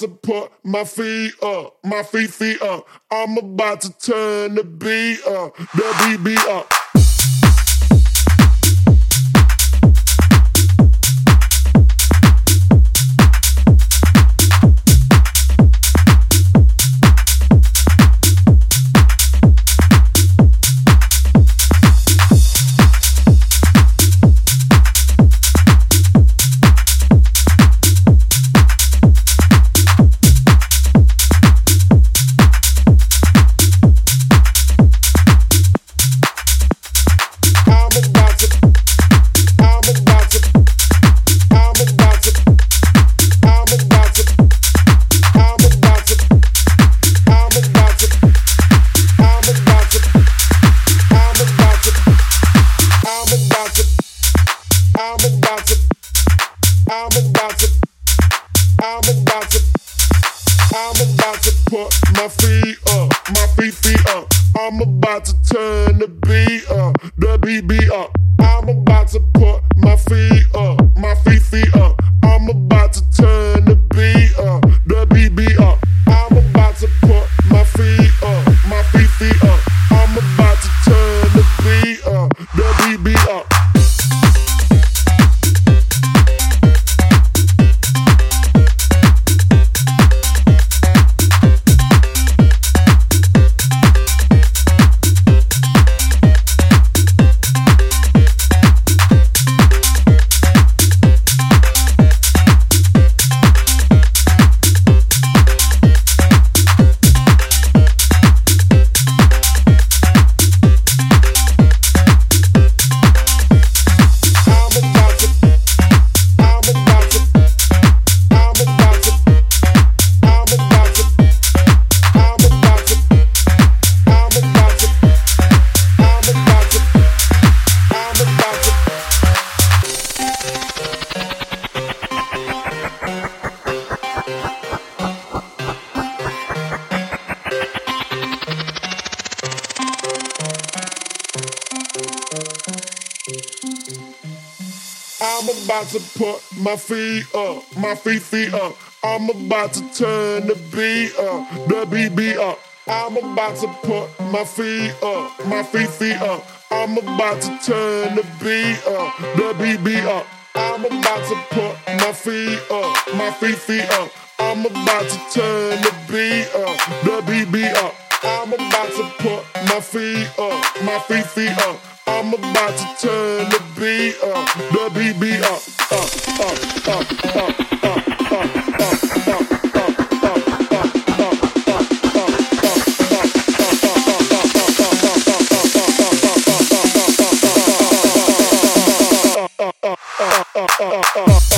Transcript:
to put my feet up, my feet feet up. I'm about to turn the beat up, the beat beat up. My feet up, my feet feet up. I'm about to turn the beat up, the beat up. I'm about to put my feet up, my feet feet up. I'm about to put my feet up, my feet feet up. I'm about to turn the beat up, the beat up. I'm about to put my feet up, my feet feet up. I'm about to turn the beat up, the beat beat up. I'm about to put my feet up, my feet feet up. I'm about to turn the beat up, the beat beat up, up, up, up, up. uh, uh, uh.